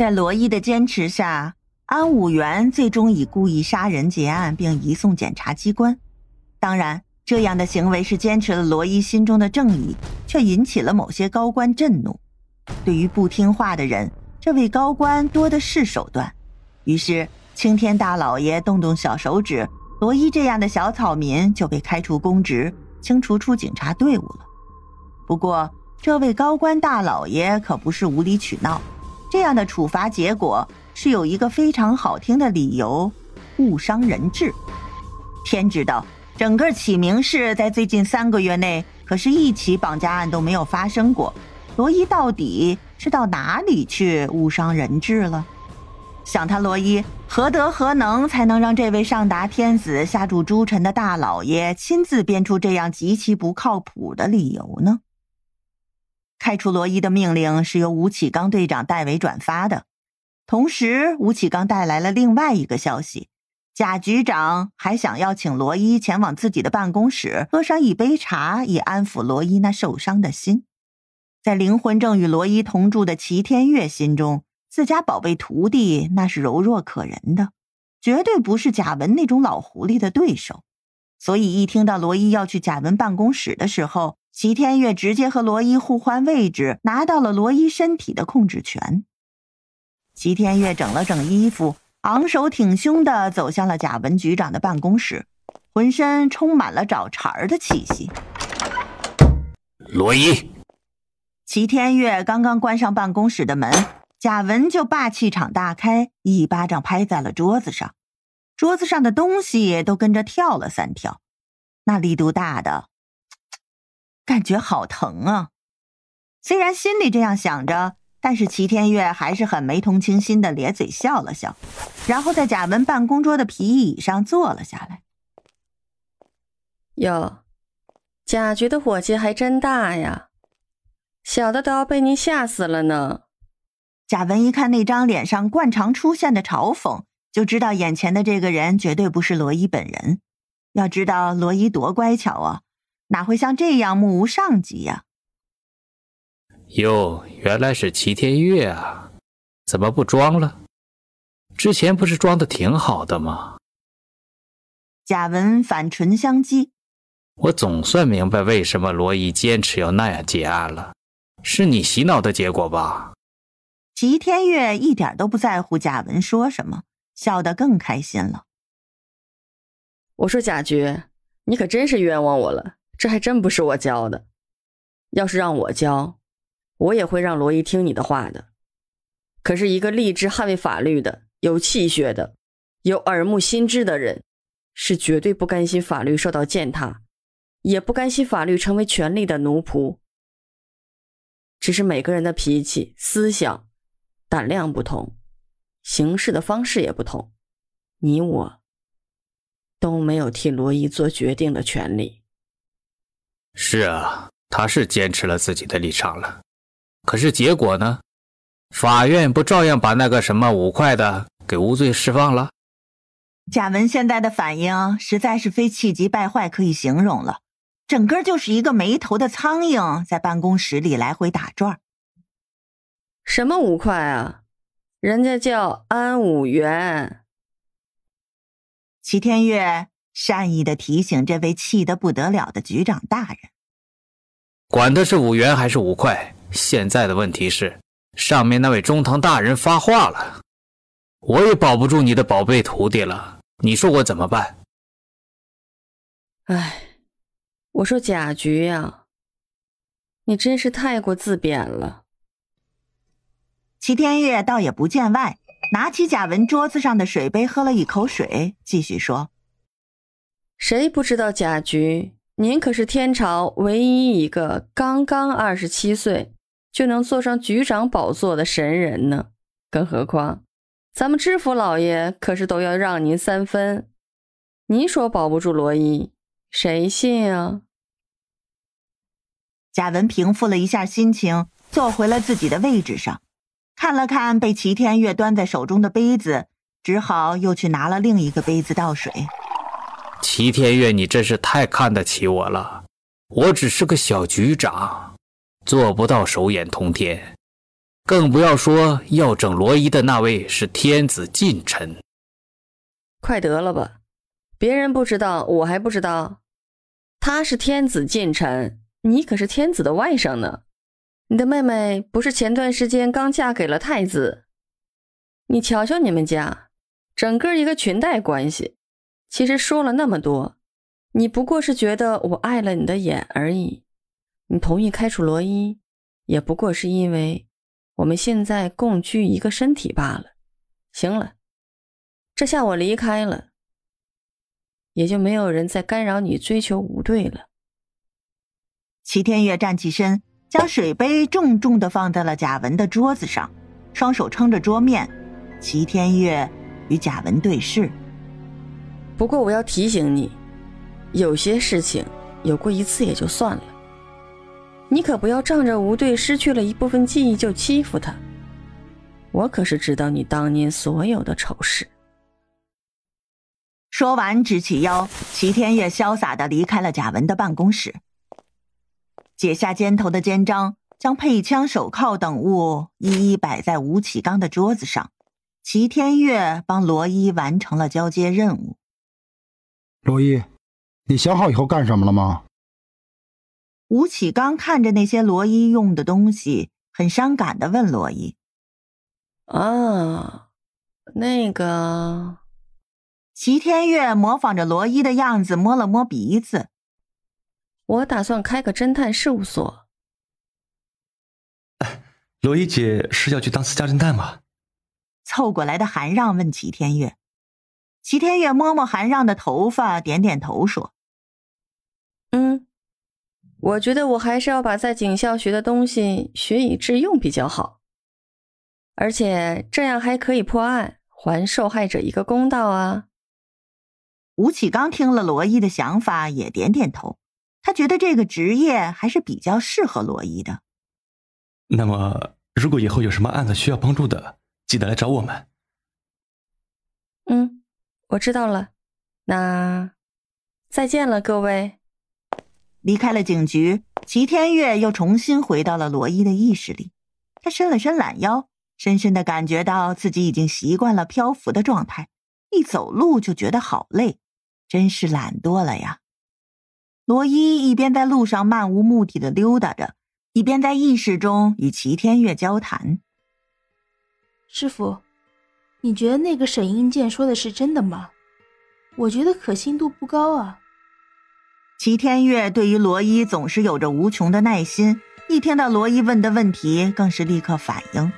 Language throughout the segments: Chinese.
在罗伊的坚持下，安武元最终以故意杀人结案，并移送检察机关。当然，这样的行为是坚持了罗伊心中的正义，却引起了某些高官震怒。对于不听话的人，这位高官多的是手段。于是，青天大老爷动动小手指，罗伊这样的小草民就被开除公职，清除出警察队伍了。不过，这位高官大老爷可不是无理取闹，这样的处罚结果。是有一个非常好听的理由，误伤人质。天知道，整个启明市在最近三个月内，可是一起绑架案都没有发生过。罗伊到底是到哪里去误伤人质了？想他罗伊何德何能，才能让这位上达天子下注诸臣的大老爷亲自编出这样极其不靠谱的理由呢？开除罗伊的命令是由吴启刚队长代为转发的。同时，吴启刚带来了另外一个消息：贾局长还想要请罗伊前往自己的办公室喝上一杯茶，以安抚罗伊那受伤的心。在灵魂正与罗伊同住的齐天月心中，自家宝贝徒弟那是柔弱可人的，绝对不是贾文那种老狐狸的对手。所以，一听到罗伊要去贾文办公室的时候，齐天月直接和罗伊互换位置，拿到了罗伊身体的控制权。齐天月整了整衣服，昂首挺胸的走向了贾文局长的办公室，浑身充满了找茬儿的气息。罗伊，齐天月刚刚关上办公室的门，贾文就霸气场大开，一巴掌拍在了桌子上，桌子上的东西都跟着跳了三跳，那力度大的，感觉好疼啊！虽然心里这样想着。但是齐天月还是很没同情心的，咧嘴笑了笑，然后在贾文办公桌的皮椅上坐了下来。哟，贾局的火气还真大呀，小的都要被您吓死了呢。贾文一看那张脸上惯常出现的嘲讽，就知道眼前的这个人绝对不是罗伊本人。要知道罗伊多乖巧啊，哪会像这样目无上级呀？哟，原来是齐天月啊！怎么不装了？之前不是装的挺好的吗？贾文反唇相讥：“我总算明白为什么罗伊坚持要那样结案了，是你洗脑的结果吧？”齐天月一点都不在乎贾文说什么，笑得更开心了。我说贾局，你可真是冤枉我了，这还真不是我教的，要是让我教。我也会让罗伊听你的话的，可是一个立志捍卫法律的、有气血的、有耳目心知的人，是绝对不甘心法律受到践踏，也不甘心法律成为权力的奴仆。只是每个人的脾气、思想、胆量不同，行事的方式也不同，你我都没有替罗伊做决定的权利。是啊，他是坚持了自己的立场了。可是结果呢？法院不照样把那个什么五块的给无罪释放了？贾文现在的反应实在是非气急败坏可以形容了，整个就是一个没头的苍蝇在办公室里来回打转。什么五块啊？人家叫安五元。齐天月善意的提醒这位气得不得了的局长大人：“管他是五元还是五块。”现在的问题是，上面那位中堂大人发话了，我也保不住你的宝贝徒弟了，你说我怎么办？哎，我说贾局呀，你真是太过自贬了。齐天月倒也不见外，拿起贾文桌子上的水杯喝了一口水，继续说：“谁不知道贾局？您可是天朝唯一一个刚刚二十七岁。”就能坐上局长宝座的神人呢，更何况咱们知府老爷可是都要让您三分，您说保不住罗伊，谁信啊？贾文平复了一下心情，坐回了自己的位置上，看了看被齐天月端在手中的杯子，只好又去拿了另一个杯子倒水。齐天月，你真是太看得起我了，我只是个小局长。做不到手眼通天，更不要说要整罗伊的那位是天子近臣。快得了吧，别人不知道，我还不知道。他是天子近臣，你可是天子的外甥呢。你的妹妹不是前段时间刚嫁给了太子？你瞧瞧你们家，整个一个裙带关系。其实说了那么多，你不过是觉得我碍了你的眼而已。你同意开除罗伊，也不过是因为我们现在共居一个身体罢了。行了，这下我离开了，也就没有人再干扰你追求吴队了。齐天月站起身。将水杯重重的放在了贾文的桌子上，双手撑着桌面。齐天月与贾文对视。不过我要提醒你，有些事情有过一次也就算了，你可不要仗着吴队失去了一部分记忆就欺负他。我可是知道你当年所有的丑事。说完，直起腰，齐天月潇洒的离开了贾文的办公室。解下肩头的肩章，将配枪、手铐等物一一摆在吴启刚的桌子上。齐天月帮罗伊完成了交接任务。罗伊，你想好以后干什么了吗？吴启刚看着那些罗伊用的东西，很伤感的问罗伊：“啊，那个。”齐天月模仿着罗伊的样子，摸了摸鼻子。我打算开个侦探事务所。罗伊姐是要去当私家侦探吗？凑过来的韩让问齐天月。齐天月摸摸韩让的头发，点点头说：“嗯，我觉得我还是要把在警校学的东西学以致用比较好，而且这样还可以破案，还受害者一个公道啊。”吴启刚听了罗伊的想法，也点点头。他觉得这个职业还是比较适合罗伊的。那么，如果以后有什么案子需要帮助的，记得来找我们。嗯，我知道了。那再见了，各位。离开了警局，齐天月又重新回到了罗伊的意识里。他伸了伸懒腰，深深的感觉到自己已经习惯了漂浮的状态，一走路就觉得好累，真是懒惰了呀。罗伊一边在路上漫无目的的溜达着，一边在意识中与齐天月交谈。师傅，你觉得那个沈英健说的是真的吗？我觉得可信度不高啊。齐天月对于罗伊总是有着无穷的耐心，一听到罗伊问的问题，更是立刻反应。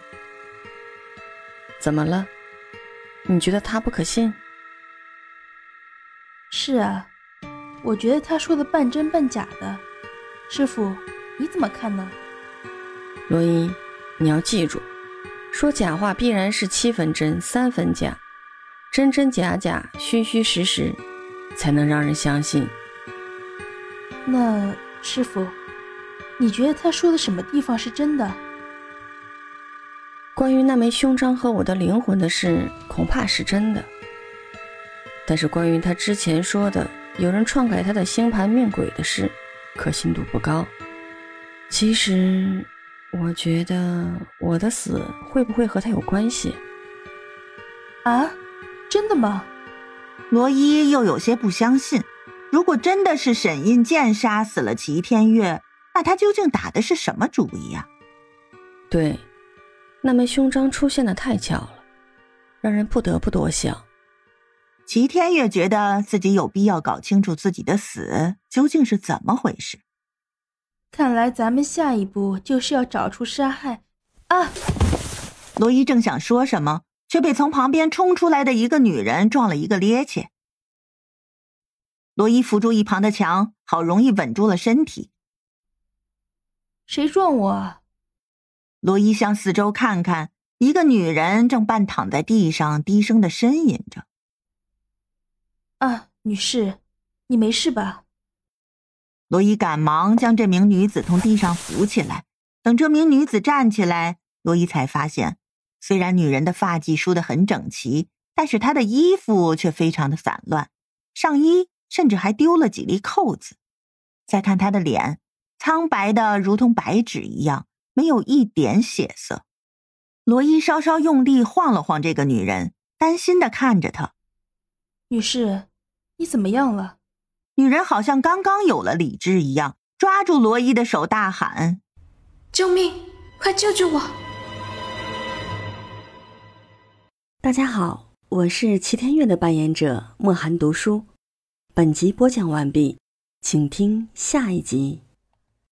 怎么了？你觉得他不可信？是啊。我觉得他说的半真半假的，师傅，你怎么看呢？罗伊，你要记住，说假话必然是七分真三分假，真真假假虚虚实实，才能让人相信。那师傅，你觉得他说的什么地方是真的？关于那枚胸章和我的灵魂的事，恐怕是真的。但是关于他之前说的……有人篡改他的星盘命轨的事，可信度不高。其实，我觉得我的死会不会和他有关系？啊，真的吗？罗伊又有些不相信。如果真的是沈印剑杀死了齐天月，那他究竟打的是什么主意啊？对，那枚胸章出现的太巧了，让人不得不多想。齐天月觉得自己有必要搞清楚自己的死究竟是怎么回事。看来咱们下一步就是要找出杀害……啊！罗伊正想说什么，却被从旁边冲出来的一个女人撞了一个趔趄。罗伊扶住一旁的墙，好容易稳住了身体。谁撞我？罗伊向四周看看，一个女人正半躺在地上，低声的呻吟着。啊，女士，你没事吧？罗伊赶忙将这名女子从地上扶起来。等这名女子站起来，罗伊才发现，虽然女人的发髻梳得很整齐，但是她的衣服却非常的散乱，上衣甚至还丢了几粒扣子。再看她的脸，苍白的如同白纸一样，没有一点血色。罗伊稍稍用力晃了晃这个女人，担心的看着她。女士，你怎么样了？女人好像刚刚有了理智一样，抓住罗伊的手大喊：“救命！快救救我！”大家好，我是齐天乐的扮演者莫寒读书。本集播讲完毕，请听下一集。